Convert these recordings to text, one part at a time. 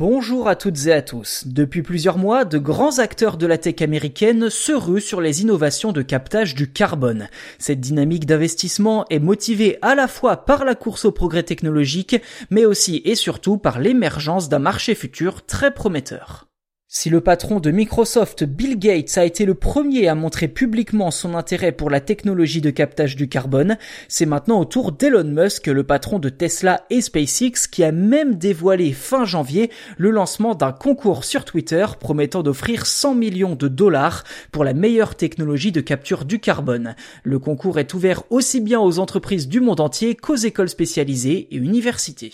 Bonjour à toutes et à tous. Depuis plusieurs mois, de grands acteurs de la tech américaine se ruent sur les innovations de captage du carbone. Cette dynamique d'investissement est motivée à la fois par la course au progrès technologique, mais aussi et surtout par l'émergence d'un marché futur très prometteur. Si le patron de Microsoft, Bill Gates, a été le premier à montrer publiquement son intérêt pour la technologie de captage du carbone, c'est maintenant au tour d'Elon Musk, le patron de Tesla et SpaceX, qui a même dévoilé fin janvier le lancement d'un concours sur Twitter promettant d'offrir 100 millions de dollars pour la meilleure technologie de capture du carbone. Le concours est ouvert aussi bien aux entreprises du monde entier qu'aux écoles spécialisées et universités.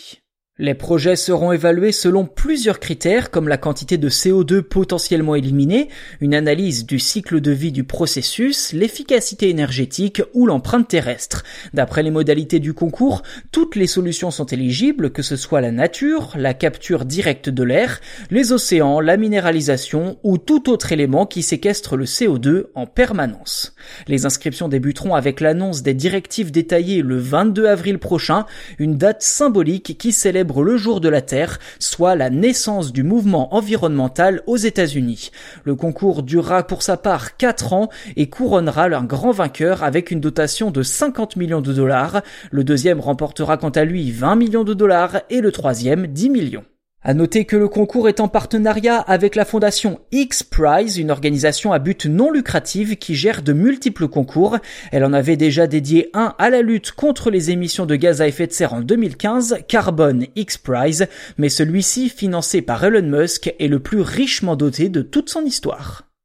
Les projets seront évalués selon plusieurs critères comme la quantité de CO2 potentiellement éliminée, une analyse du cycle de vie du processus, l'efficacité énergétique ou l'empreinte terrestre. D'après les modalités du concours, toutes les solutions sont éligibles, que ce soit la nature, la capture directe de l'air, les océans, la minéralisation ou tout autre élément qui séquestre le CO2 en permanence. Les inscriptions débuteront avec l'annonce des directives détaillées le 22 avril prochain, une date symbolique qui célèbre le jour de la Terre, soit la naissance du mouvement environnemental aux États-Unis. Le concours durera pour sa part 4 ans et couronnera un grand vainqueur avec une dotation de 50 millions de dollars. Le deuxième remportera quant à lui 20 millions de dollars et le troisième 10 millions. À noter que le concours est en partenariat avec la fondation X Prize, une organisation à but non lucratif qui gère de multiples concours. Elle en avait déjà dédié un à la lutte contre les émissions de gaz à effet de serre en 2015, Carbone X Prize, mais celui-ci, financé par Elon Musk, est le plus richement doté de toute son histoire.